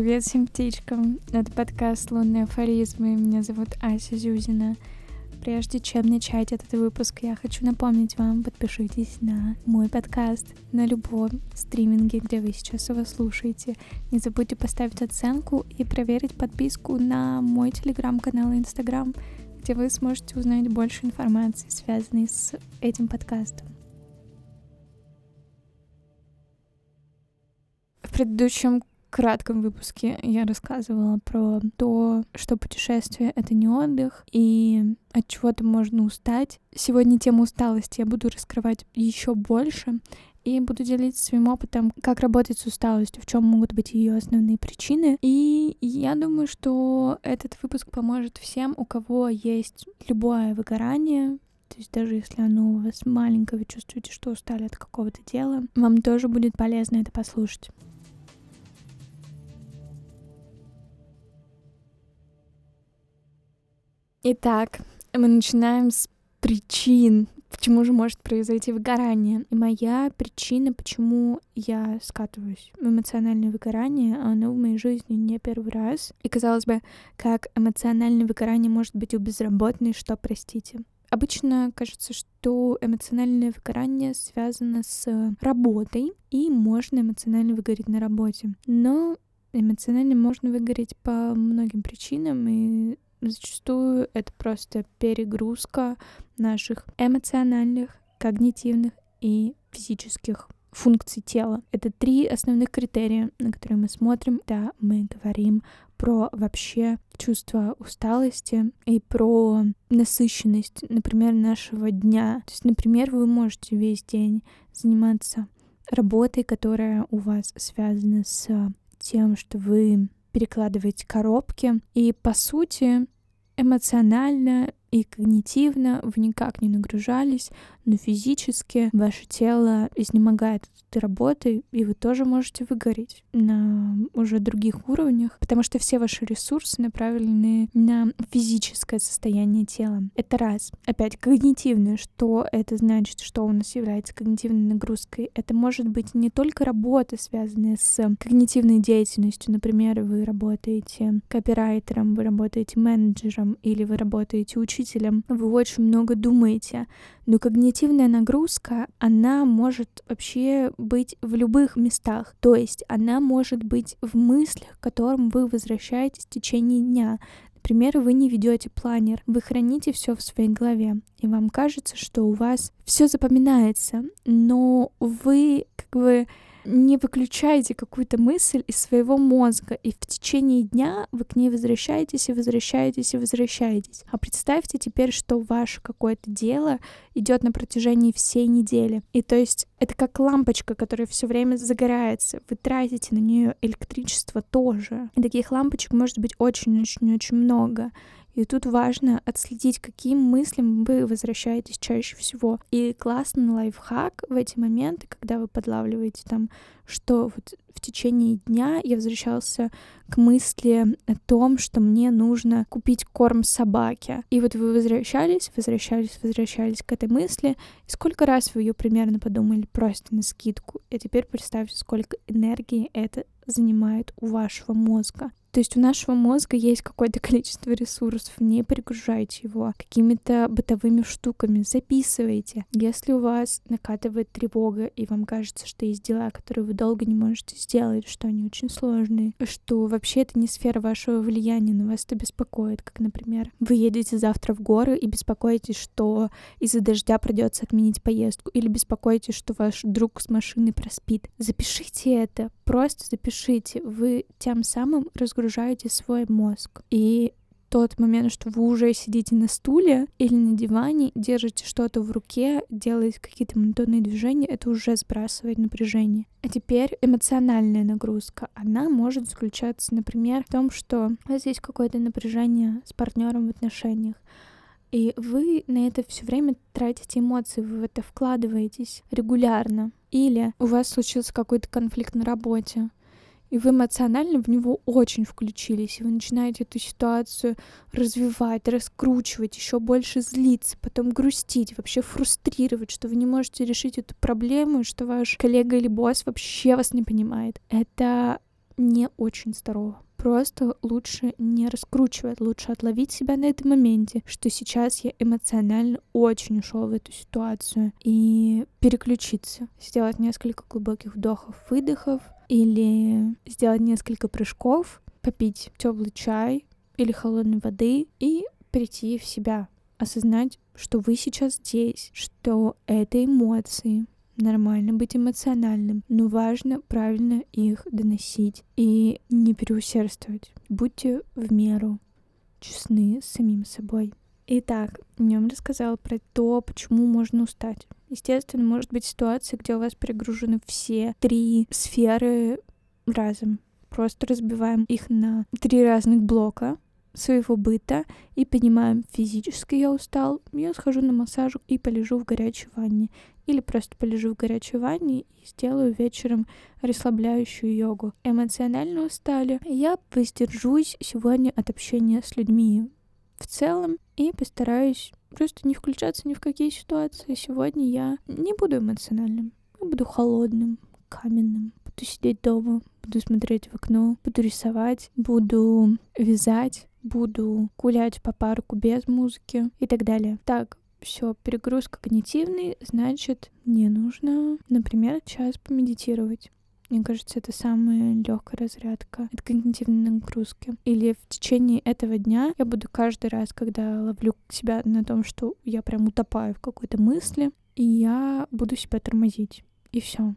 Привет всем птичкам! Это подкаст «Лунные афоризмы». Меня зовут Ася Зюзина. Прежде чем начать этот выпуск, я хочу напомнить вам, подпишитесь на мой подкаст на любом стриминге, где вы сейчас его слушаете. Не забудьте поставить оценку и проверить подписку на мой телеграм-канал и инстаграм, где вы сможете узнать больше информации, связанной с этим подкастом. В предыдущем кратком выпуске я рассказывала про то, что путешествие — это не отдых, и от чего-то можно устать. Сегодня тему усталости я буду раскрывать еще больше, и буду делиться своим опытом, как работать с усталостью, в чем могут быть ее основные причины. И я думаю, что этот выпуск поможет всем, у кого есть любое выгорание, то есть даже если оно у вас маленькое, вы чувствуете, что устали от какого-то дела, вам тоже будет полезно это послушать. Итак, мы начинаем с причин, почему же может произойти выгорание. И моя причина, почему я скатываюсь в эмоциональное выгорание, оно в моей жизни не первый раз. И казалось бы, как эмоциональное выгорание может быть у безработной, что, простите. Обычно кажется, что эмоциональное выгорание связано с работой, и можно эмоционально выгореть на работе. Но эмоционально можно выгореть по многим причинам, и Зачастую это просто перегрузка наших эмоциональных, когнитивных и физических функций тела. Это три основных критерия, на которые мы смотрим, да, мы говорим про вообще чувство усталости и про насыщенность, например, нашего дня. То есть, например, вы можете весь день заниматься работой, которая у вас связана с тем, что вы перекладываете коробки. И по сути эмоционально и когнитивно вы никак не нагружались, но физически ваше тело изнемогает от этой работы, и вы тоже можете выгореть на уже других уровнях, потому что все ваши ресурсы направлены на физическое состояние тела. Это раз. Опять когнитивное. Что это значит? Что у нас является когнитивной нагрузкой? Это может быть не только работа, связанная с когнитивной деятельностью. Например, вы работаете копирайтером, вы работаете менеджером или вы работаете учителем учителем, вы очень много думаете, но когнитивная нагрузка, она может вообще быть в любых местах, то есть она может быть в мыслях, к которым вы возвращаетесь в течение дня. Например, вы не ведете планер, вы храните все в своей голове, и вам кажется, что у вас все запоминается, но вы как бы не выключайте какую-то мысль из своего мозга, и в течение дня вы к ней возвращаетесь и возвращаетесь и возвращаетесь. А представьте теперь, что ваше какое-то дело идет на протяжении всей недели. И то есть это как лампочка, которая все время загорается. Вы тратите на нее электричество тоже. И таких лампочек может быть очень-очень-очень много. И тут важно отследить, каким мыслям вы возвращаетесь чаще всего. И классный лайфхак в эти моменты, когда вы подлавливаете там, что вот в течение дня я возвращался к мысли о том, что мне нужно купить корм собаке. И вот вы возвращались, возвращались, возвращались к этой мысли. И сколько раз вы ее примерно подумали просто на скидку. И теперь представьте, сколько энергии это занимает у вашего мозга. То есть у нашего мозга есть какое-то количество ресурсов, не перегружайте его какими-то бытовыми штуками, записывайте. Если у вас накатывает тревога, и вам кажется, что есть дела, которые вы долго не можете сделать, что они очень сложные, что вообще это не сфера вашего влияния, но вас это беспокоит, как, например, вы едете завтра в горы и беспокоитесь, что из-за дождя придется отменить поездку, или беспокоитесь, что ваш друг с машины проспит. Запишите это, просто запишите. Вы тем самым разгружаете свой мозг. И тот момент, что вы уже сидите на стуле или на диване, держите что-то в руке, делаете какие-то монотонные движения, это уже сбрасывает напряжение. А теперь эмоциональная нагрузка. Она может заключаться, например, в том, что у вас есть какое-то напряжение с партнером в отношениях. И вы на это все время тратите эмоции, вы в это вкладываетесь регулярно. Или у вас случился какой-то конфликт на работе, и вы эмоционально в него очень включились, и вы начинаете эту ситуацию развивать, раскручивать, еще больше злиться, потом грустить, вообще фрустрировать, что вы не можете решить эту проблему, что ваш коллега или босс вообще вас не понимает. Это не очень здорово. Просто лучше не раскручивать, лучше отловить себя на этом моменте, что сейчас я эмоционально очень ушел в эту ситуацию и переключиться, сделать несколько глубоких вдохов, выдохов или сделать несколько прыжков, попить теплый чай или холодной воды и прийти в себя, осознать, что вы сейчас здесь, что это эмоции, нормально быть эмоциональным, но важно правильно их доносить и не переусердствовать. Будьте в меру честны с самим собой. Итак, вам рассказала про то, почему можно устать. Естественно, может быть ситуация, где у вас перегружены все три сферы разом. Просто разбиваем их на три разных блока своего быта и понимаем, физически я устал, я схожу на массажик и полежу в горячей ванне. Или просто полежу в горячей ванне и сделаю вечером расслабляющую йогу. Эмоционально устали, я воздержусь сегодня от общения с людьми в целом и постараюсь просто не включаться ни в какие ситуации. Сегодня я не буду эмоциональным, я буду холодным, каменным, буду сидеть дома, буду смотреть в окно, буду рисовать, буду вязать, буду гулять по парку без музыки и так далее. Так, все, перегруз когнитивный, значит, мне нужно, например, час помедитировать. Мне кажется, это самая легкая разрядка от когнитивной нагрузки. Или в течение этого дня я буду каждый раз, когда ловлю себя на том, что я прям утопаю в какой-то мысли, и я буду себя тормозить. И все.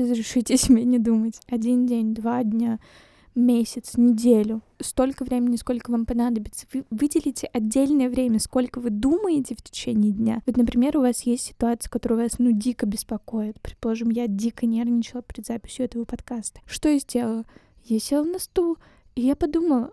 Разрешите себе не думать. Один день, два дня, месяц, неделю, столько времени, сколько вам понадобится. Вы выделите отдельное время, сколько вы думаете в течение дня. Вот, например, у вас есть ситуация, которая вас, ну, дико беспокоит. Предположим, я дико нервничала перед записью этого подкаста. Что я сделала? Я села на стул, и я подумала,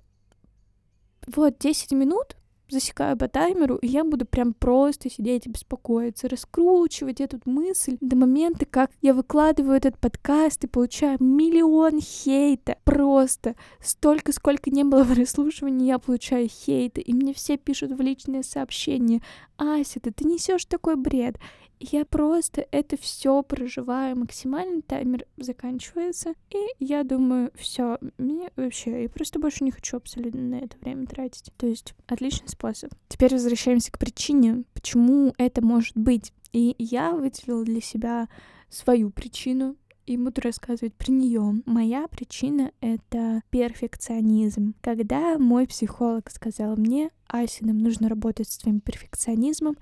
вот 10 минут засекаю по таймеру, и я буду прям просто сидеть и беспокоиться, раскручивать эту мысль до момента, как я выкладываю этот подкаст и получаю миллион хейта. Просто столько, сколько не было прослушивания, я получаю хейта, и мне все пишут в личные сообщения, Ася, ты, ты несешь такой бред. Я просто это все проживаю максимально, таймер заканчивается, и я думаю, все, мне вообще, я просто больше не хочу абсолютно на это время тратить. То есть отличный способ. Теперь возвращаемся к причине, почему это может быть. И я выделила для себя свою причину, и буду рассказывать про нее. Моя причина — это перфекционизм. Когда мой психолог сказал мне, Ася, нам нужно работать с твоим перфекционизмом,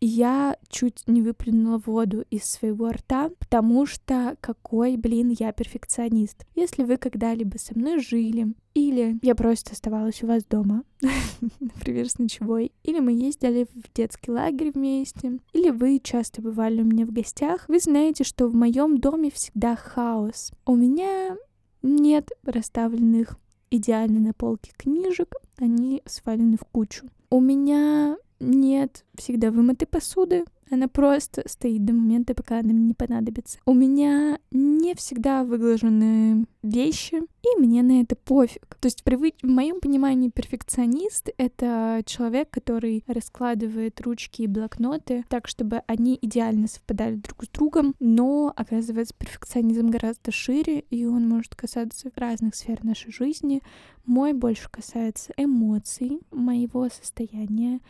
я чуть не выплюнула воду из своего рта, потому что какой, блин, я перфекционист. Если вы когда-либо со мной жили, или я просто оставалась у вас дома, например, с ночевой, или мы ездили в детский лагерь вместе, или вы часто бывали у меня в гостях, вы знаете, что в моем доме всегда хаос. У меня нет расставленных идеально на полке книжек, они свалены в кучу. У меня нет всегда вымытой посуды, она просто стоит до момента, пока она мне не понадобится. У меня не всегда выглажены вещи, и мне на это пофиг. То есть привык... в моем понимании перфекционист — это человек, который раскладывает ручки и блокноты так, чтобы они идеально совпадали друг с другом, но, оказывается, перфекционизм гораздо шире, и он может касаться разных сфер нашей жизни. Мой больше касается эмоций, моего состояния,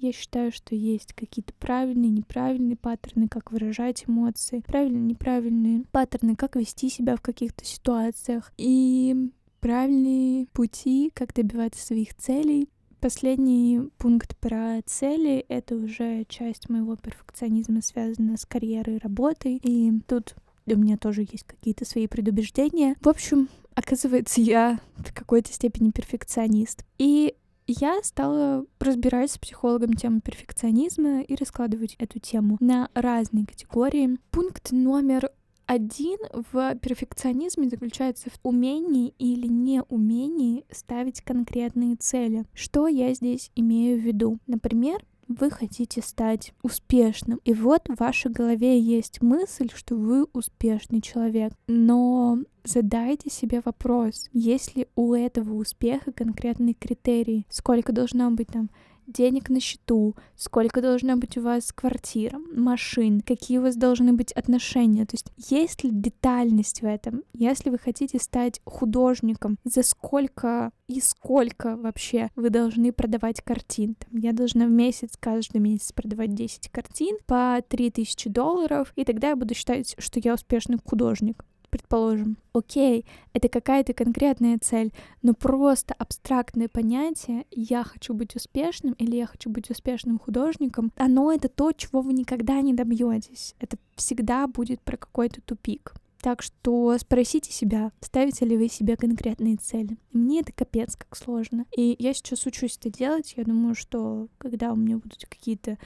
я считаю, что есть какие-то правильные, неправильные паттерны, как выражать эмоции, правильные, неправильные паттерны, как вести себя в каких-то ситуациях и правильные пути, как добиваться своих целей. Последний пункт про цели — это уже часть моего перфекционизма, связана с карьерой и работой. И тут у меня тоже есть какие-то свои предубеждения. В общем, оказывается, я в какой-то степени перфекционист. И я стала разбирать с психологом тему перфекционизма и раскладывать эту тему на разные категории. Пункт номер один в перфекционизме заключается в умении или неумении ставить конкретные цели. Что я здесь имею в виду? Например, вы хотите стать успешным. И вот в вашей голове есть мысль, что вы успешный человек. Но задайте себе вопрос, есть ли у этого успеха конкретные критерии? Сколько должно быть там денег на счету, сколько должна быть у вас квартира, машин, какие у вас должны быть отношения. То есть есть ли детальность в этом? Если вы хотите стать художником, за сколько и сколько вообще вы должны продавать картин? Там, я должна в месяц, каждый месяц продавать 10 картин по 3000 долларов, и тогда я буду считать, что я успешный художник предположим, окей, это какая-то конкретная цель, но просто абстрактное понятие «я хочу быть успешным» или «я хочу быть успешным художником», оно это то, чего вы никогда не добьетесь. Это всегда будет про какой-то тупик. Так что спросите себя, ставите ли вы себе конкретные цели. Мне это капец как сложно. И я сейчас учусь это делать. Я думаю, что когда у меня будут какие-то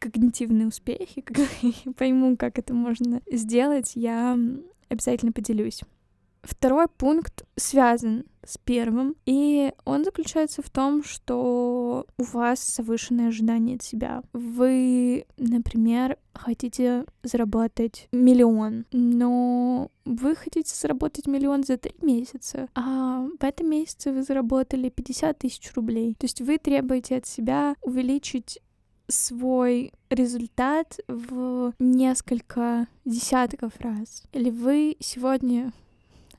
когнитивные успехи, когда я пойму, как это можно сделать, я обязательно поделюсь. Второй пункт связан с первым, и он заключается в том, что у вас завышенные ожидания от себя. Вы, например, хотите заработать миллион, но вы хотите заработать миллион за три месяца, а в этом месяце вы заработали 50 тысяч рублей. То есть вы требуете от себя увеличить свой результат в несколько десятков раз. Или вы сегодня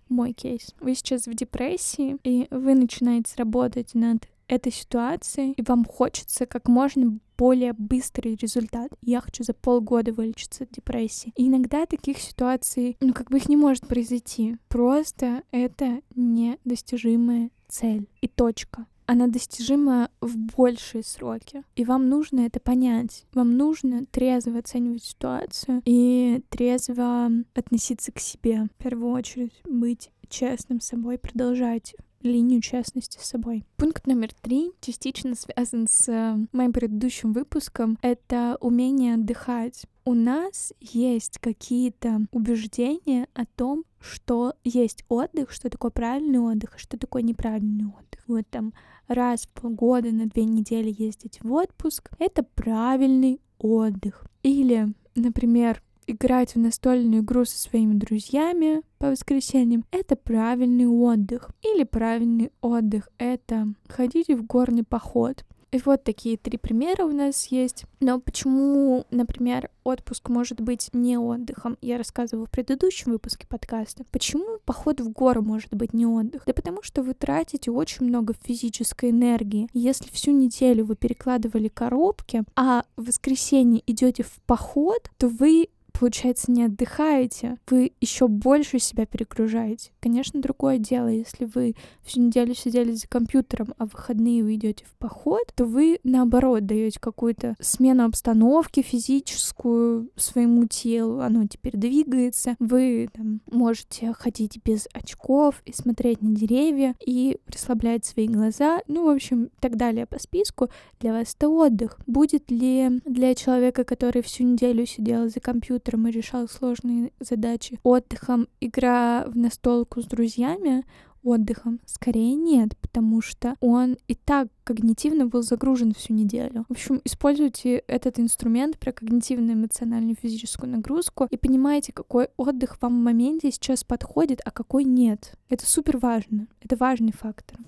мой кейс. Вы сейчас в депрессии, и вы начинаете работать над этой ситуацией, и вам хочется как можно более быстрый результат. Я хочу за полгода вылечиться от депрессии. И иногда таких ситуаций, ну, как бы их не может произойти. Просто это недостижимая цель. И точка она достижима в большие сроки. И вам нужно это понять. Вам нужно трезво оценивать ситуацию и трезво относиться к себе. В первую очередь быть честным с собой, продолжать линию честности с собой. Пункт номер три частично связан с э, моим предыдущим выпуском. Это умение отдыхать. У нас есть какие-то убеждения о том, что есть отдых, что такое правильный отдых, что такое неправильный отдых. Вот там раз в полгода на две недели ездить в отпуск, это правильный отдых. Или, например, играть в настольную игру со своими друзьями по воскресеньям — это правильный отдых. Или правильный отдых — это ходить в горный поход. И вот такие три примера у нас есть. Но почему, например, отпуск может быть не отдыхом, я рассказывала в предыдущем выпуске подкаста. Почему поход в горы может быть не отдых? Да потому что вы тратите очень много физической энергии. Если всю неделю вы перекладывали коробки, а в воскресенье идете в поход, то вы получается, не отдыхаете, вы еще больше себя перегружаете. Конечно, другое дело, если вы всю неделю сидели за компьютером, а в выходные вы идете в поход, то вы наоборот даете какую-то смену обстановки физическую своему телу, оно теперь двигается, вы там, можете ходить без очков и смотреть на деревья и расслаблять свои глаза, ну, в общем, так далее по списку. Для вас это отдых. Будет ли для человека, который всю неделю сидел за компьютером, компьютером и решал сложные задачи отдыхом, игра в настолку с друзьями отдыхом? Скорее нет, потому что он и так когнитивно был загружен всю неделю. В общем, используйте этот инструмент про когнитивную, эмоциональную, физическую нагрузку и понимаете, какой отдых вам в моменте сейчас подходит, а какой нет. Это супер важно. Это важный фактор.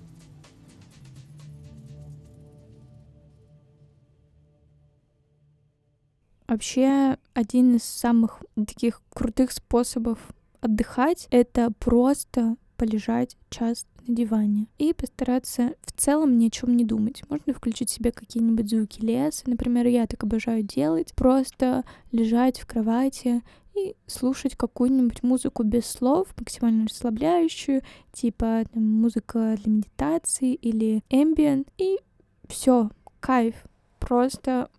Вообще, один из самых таких крутых способов отдыхать — это просто полежать час на диване и постараться в целом ни о чем не думать. Можно включить себе какие-нибудь звуки леса, например, я так обожаю делать, просто лежать в кровати и слушать какую-нибудь музыку без слов, максимально расслабляющую, типа там, музыка для медитации или ambient, и все, кайф. Просто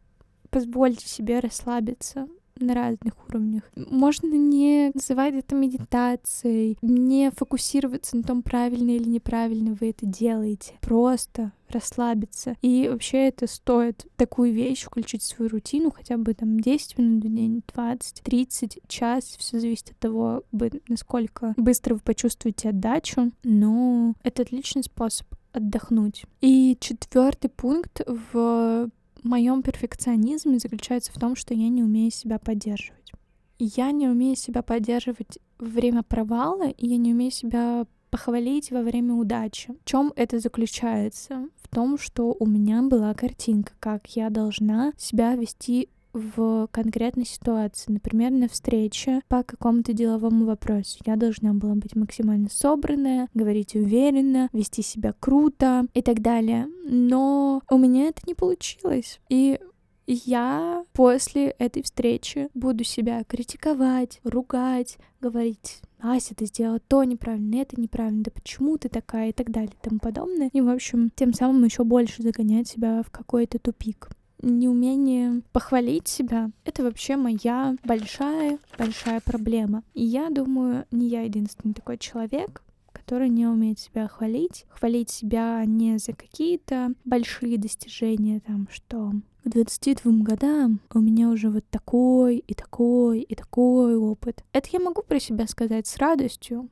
позвольте себе расслабиться на разных уровнях. Можно не называть это медитацией, не фокусироваться на том, правильно или неправильно вы это делаете. Просто расслабиться. И вообще это стоит такую вещь включить в свою рутину, хотя бы там 10 минут в день, 20, 30, час, все зависит от того, насколько быстро вы почувствуете отдачу, но это отличный способ отдохнуть. И четвертый пункт в моем перфекционизме заключается в том, что я не умею себя поддерживать. Я не умею себя поддерживать во время провала, и я не умею себя похвалить во время удачи. В чем это заключается? В том, что у меня была картинка, как я должна себя вести в конкретной ситуации, например, на встрече по какому-то деловому вопросу. Я должна была быть максимально собранная, говорить уверенно, вести себя круто и так далее. Но у меня это не получилось. И я после этой встречи буду себя критиковать, ругать, говорить, Ася, ты сделала то неправильно, это неправильно, да почему ты такая и так далее и тому подобное. И, в общем, тем самым еще больше загонять себя в какой-то тупик неумение похвалить себя — это вообще моя большая-большая проблема. И я думаю, не я единственный такой человек, который не умеет себя хвалить. Хвалить себя не за какие-то большие достижения, там, что к 22 годам у меня уже вот такой и такой и такой опыт. Это я могу про себя сказать с радостью.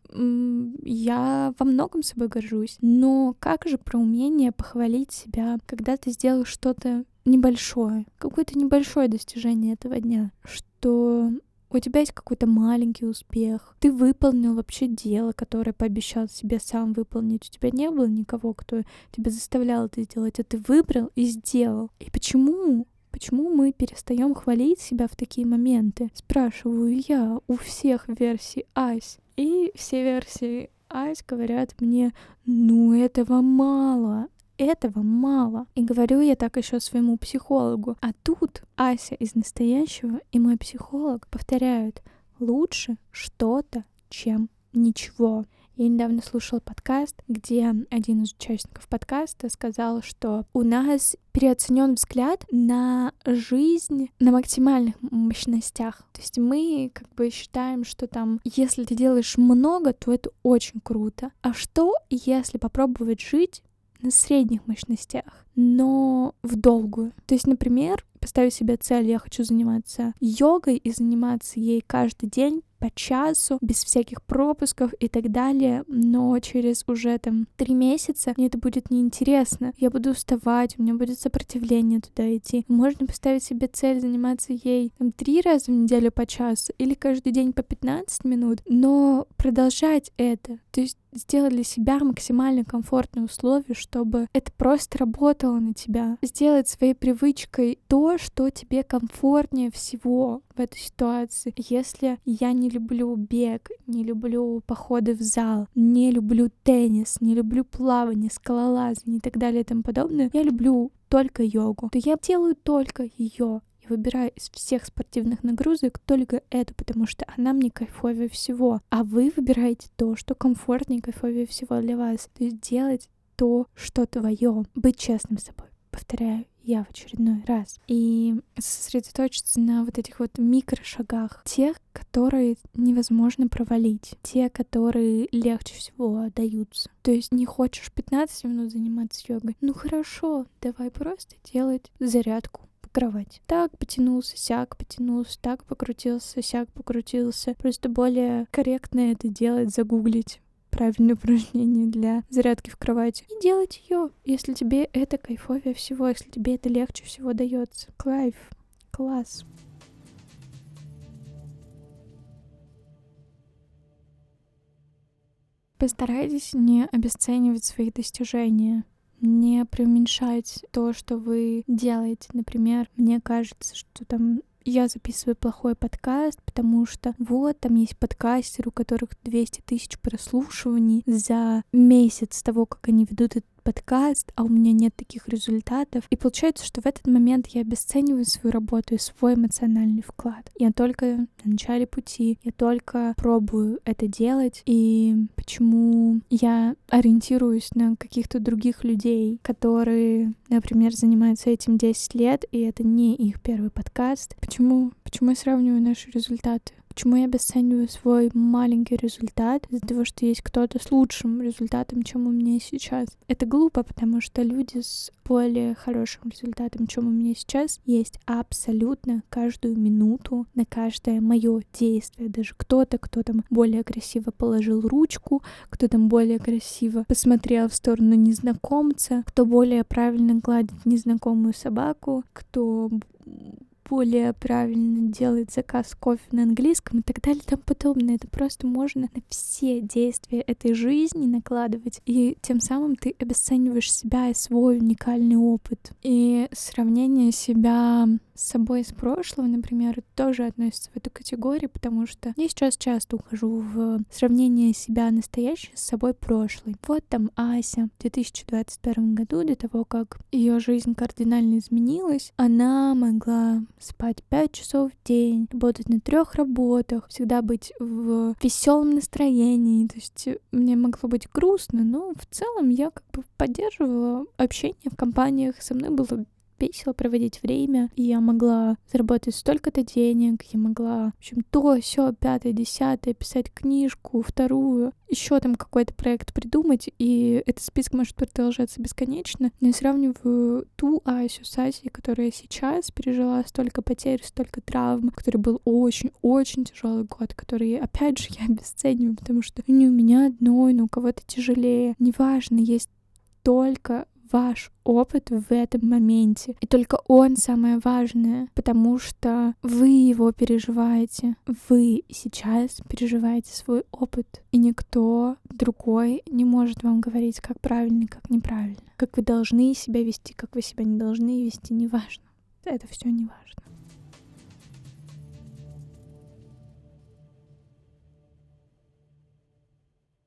Я во многом собой горжусь. Но как же про умение похвалить себя, когда ты сделал что-то небольшое, какое-то небольшое достижение этого дня, что у тебя есть какой-то маленький успех, ты выполнил вообще дело, которое пообещал себе сам выполнить. У тебя не было никого, кто тебя заставлял это сделать, а ты выбрал и сделал. И почему? Почему мы перестаем хвалить себя в такие моменты? Спрашиваю я у всех версий Ась. И все версии Ась говорят мне, ну этого мало, этого мало. И говорю я так еще своему психологу. А тут Ася из настоящего и мой психолог повторяют, лучше что-то, чем ничего. Я недавно слушала подкаст, где один из участников подкаста сказал, что у нас переоценен взгляд на жизнь на максимальных мощностях. То есть мы как бы считаем, что там, если ты делаешь много, то это очень круто. А что, если попробовать жить на средних мощностях, но в долгую. То есть, например, поставить себе цель, я хочу заниматься йогой и заниматься ей каждый день по часу, без всяких пропусков и так далее, но через уже там три месяца мне это будет неинтересно. Я буду уставать, у меня будет сопротивление туда идти. Можно поставить себе цель заниматься ей там три раза в неделю по часу или каждый день по 15 минут, но продолжать это. То есть сделать для себя максимально комфортные условия, чтобы это просто работало на тебя. Сделать своей привычкой то, что тебе комфортнее всего в этой ситуации. Если я не люблю бег, не люблю походы в зал, не люблю теннис, не люблю плавание, скалолазание и так далее и тому подобное, я люблю только йогу, то я делаю только ее. Выбираю из всех спортивных нагрузок только эту, потому что она мне кайфовее всего. А вы выбираете то, что комфортнее и кайфовее всего для вас. То есть делать то, что твое. Быть честным с собой. Повторяю, я в очередной раз. И сосредоточиться на вот этих вот микрошагах, тех, которые невозможно провалить, те, которые легче всего даются. То есть не хочешь 15 минут заниматься йогой? Ну хорошо, давай просто делать зарядку кровать. Так потянулся, сяк потянулся, так покрутился, сяк покрутился. Просто более корректно это делать, загуглить правильное упражнение для зарядки в кровати. И делать ее, если тебе это кайфовее всего, если тебе это легче всего дается. Кайф. Класс. Постарайтесь не обесценивать свои достижения не преуменьшать то, что вы делаете. Например, мне кажется, что там я записываю плохой подкаст, потому что вот там есть подкастеры, у которых 200 тысяч прослушиваний за месяц того, как они ведут этот подкаст, а у меня нет таких результатов. И получается, что в этот момент я обесцениваю свою работу и свой эмоциональный вклад. Я только на начале пути, я только пробую это делать. И почему я ориентируюсь на каких-то других людей, которые, например, занимаются этим 10 лет, и это не их первый подкаст. Почему? Почему я сравниваю наши результаты? Почему я обесцениваю свой маленький результат из-за того, что есть кто-то с лучшим результатом, чем у меня сейчас? Это глупо, потому что люди с более хорошим результатом, чем у меня сейчас, есть абсолютно каждую минуту на каждое мое действие. Даже кто-то, кто там более красиво положил ручку, кто там более красиво посмотрел в сторону незнакомца, кто более правильно гладит незнакомую собаку, кто более правильно делать заказ кофе на английском и так далее и тому подобное. Это просто можно на все действия этой жизни накладывать. И тем самым ты обесцениваешь себя и свой уникальный опыт. И сравнение себя с собой из прошлого, например, тоже относится в эту категорию, потому что я сейчас часто ухожу в сравнение себя настоящей с собой прошлой. Вот там Ася в 2021 году, до того, как ее жизнь кардинально изменилась, она могла спать 5 часов в день, работать на трех работах, всегда быть в веселом настроении. То есть мне могло быть грустно, но в целом я как бы поддерживала общение в компаниях, со мной было весело проводить время, и я могла заработать столько-то денег, я могла, в общем, то, все, пятое, десятое, писать книжку, вторую, еще там какой-то проект придумать, и этот список может продолжаться бесконечно. Но я сравниваю ту Асю с Асей, которая сейчас пережила столько потерь, столько травм, который был очень-очень тяжелый год, который, опять же, я обесцениваю, потому что не у меня одной, но у кого-то тяжелее. Неважно, есть только ваш опыт в этом моменте. И только он самое важное, потому что вы его переживаете. Вы сейчас переживаете свой опыт, и никто другой не может вам говорить, как правильно, как неправильно. Как вы должны себя вести, как вы себя не должны вести, неважно. Это все не важно.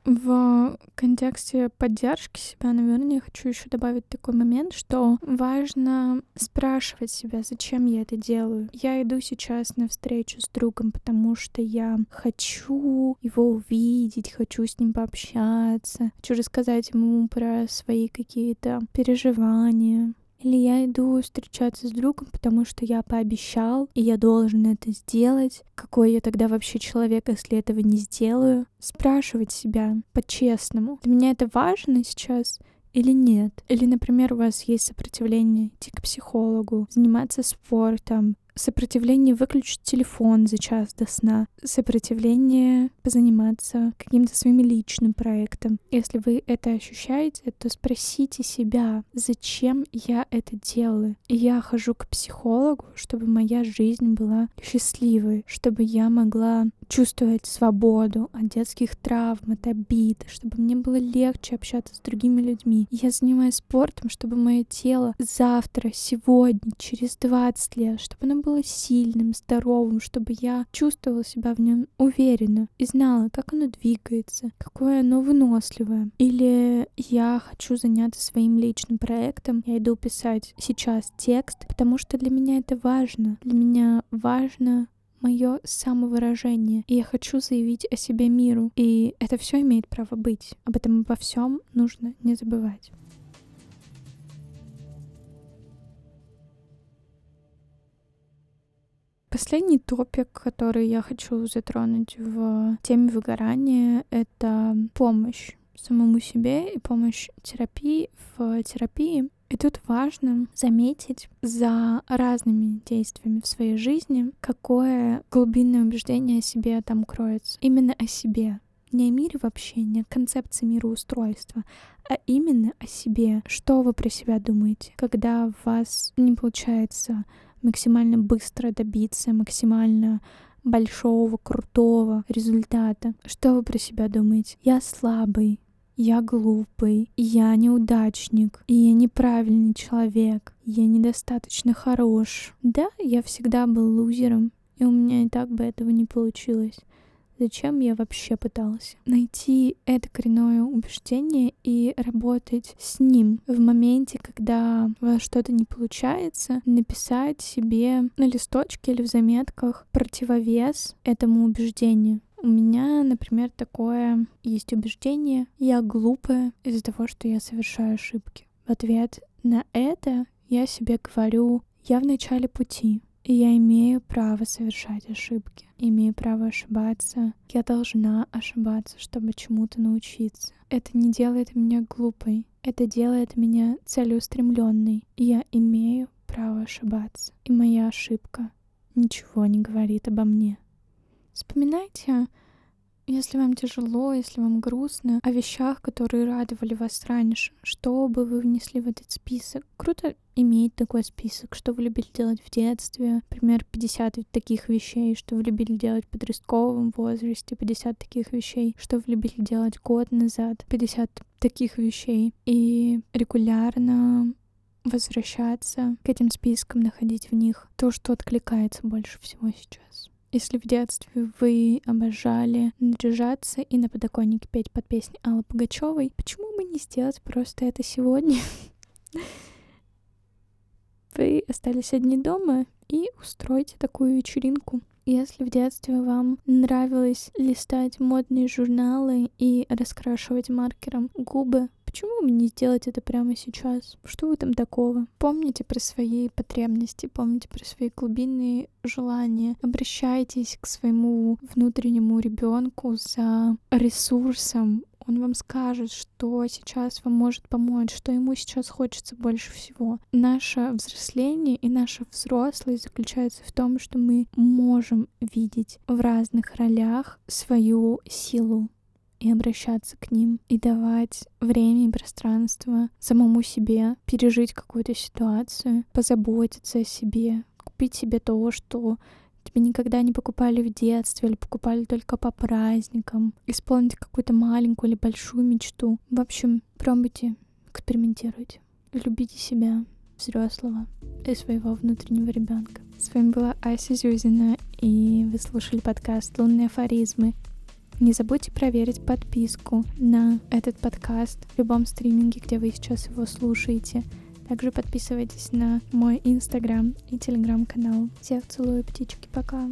В контексте поддержки себя, наверное, я хочу еще добавить такой момент, что важно спрашивать себя, зачем я это делаю. Я иду сейчас на встречу с другом, потому что я хочу его увидеть, хочу с ним пообщаться, хочу рассказать ему про свои какие-то переживания, или я иду встречаться с другом, потому что я пообещал, и я должен это сделать. Какой я тогда вообще человек, если этого не сделаю? Спрашивать себя по-честному. Для меня это важно сейчас или нет. Или, например, у вас есть сопротивление идти к психологу, заниматься спортом, сопротивление выключить телефон за час до сна, сопротивление позаниматься каким-то своим личным проектом. Если вы это ощущаете, то спросите себя, зачем я это делаю. Я хожу к психологу, чтобы моя жизнь была счастливой, чтобы я могла чувствовать свободу от детских травм, от обид, чтобы мне было легче общаться с другими людьми. Я занимаюсь спортом, чтобы мое тело завтра, сегодня, через 20 лет, чтобы оно было сильным, здоровым, чтобы я чувствовала себя в нем уверенно и знала, как оно двигается, какое оно выносливое. Или я хочу заняться своим личным проектом, я иду писать сейчас текст, потому что для меня это важно. Для меня важно мое самовыражение, и я хочу заявить о себе миру. И это все имеет право быть. Об этом обо всем нужно не забывать. Последний топик, который я хочу затронуть в теме выгорания, это помощь самому себе и помощь терапии в терапии. И тут важно заметить за разными действиями в своей жизни, какое глубинное убеждение о себе там кроется. Именно о себе. Не о мире вообще, не о концепции мироустройства, а именно о себе. Что вы про себя думаете, когда у вас не получается максимально быстро добиться максимально большого, крутого результата. Что вы про себя думаете? Я слабый, я глупый, я неудачник, я неправильный человек, я недостаточно хорош. Да, я всегда был лузером, и у меня и так бы этого не получилось. Зачем я вообще пытался? Найти это коренное убеждение и работать с ним в моменте, когда у вас что-то не получается, написать себе на листочке или в заметках противовес этому убеждению. У меня, например, такое есть убеждение, я глупая из-за того, что я совершаю ошибки. В ответ на это я себе говорю, я в начале пути, и я имею право совершать ошибки, имею право ошибаться. Я должна ошибаться, чтобы чему-то научиться. Это не делает меня глупой, это делает меня целеустремленной. Я имею право ошибаться. И моя ошибка ничего не говорит обо мне. Вспоминайте Если вам тяжело, если вам грустно, о вещах, которые радовали вас раньше, что бы вы внесли в этот список. Круто иметь такой список, что вы любили делать в детстве, например, 50 таких вещей, что вы любили делать в подростковом возрасте, 50 таких вещей, что вы любили делать год назад, 50 таких вещей. И регулярно возвращаться к этим спискам, находить в них то, что откликается больше всего сейчас. Если в детстве вы обожали наряжаться и на подоконнике петь под песней Аллы Пугачевой, почему бы не сделать просто это сегодня? Вы остались одни дома и устройте такую вечеринку. Если в детстве вам нравилось листать модные журналы и раскрашивать маркером губы, Почему бы не сделать это прямо сейчас? Что в этом такого? Помните про свои потребности, помните про свои глубинные желания. Обращайтесь к своему внутреннему ребенку за ресурсом, он вам скажет, что сейчас вам может помочь, что ему сейчас хочется больше всего. Наше взросление и наша взрослость заключается в том, что мы можем видеть в разных ролях свою силу, и обращаться к ним, и давать время и пространство самому себе, пережить какую-то ситуацию, позаботиться о себе, купить себе то, что тебе никогда не покупали в детстве или покупали только по праздникам, исполнить какую-то маленькую или большую мечту. В общем, пробуйте, экспериментируйте, любите себя, взрослого и своего внутреннего ребенка. С вами была Ася Зюзина, и вы слушали подкаст «Лунные афоризмы». Не забудьте проверить подписку на этот подкаст в любом стриминге, где вы сейчас его слушаете. Также подписывайтесь на мой инстаграм и телеграм-канал. Всех целую, птички, пока.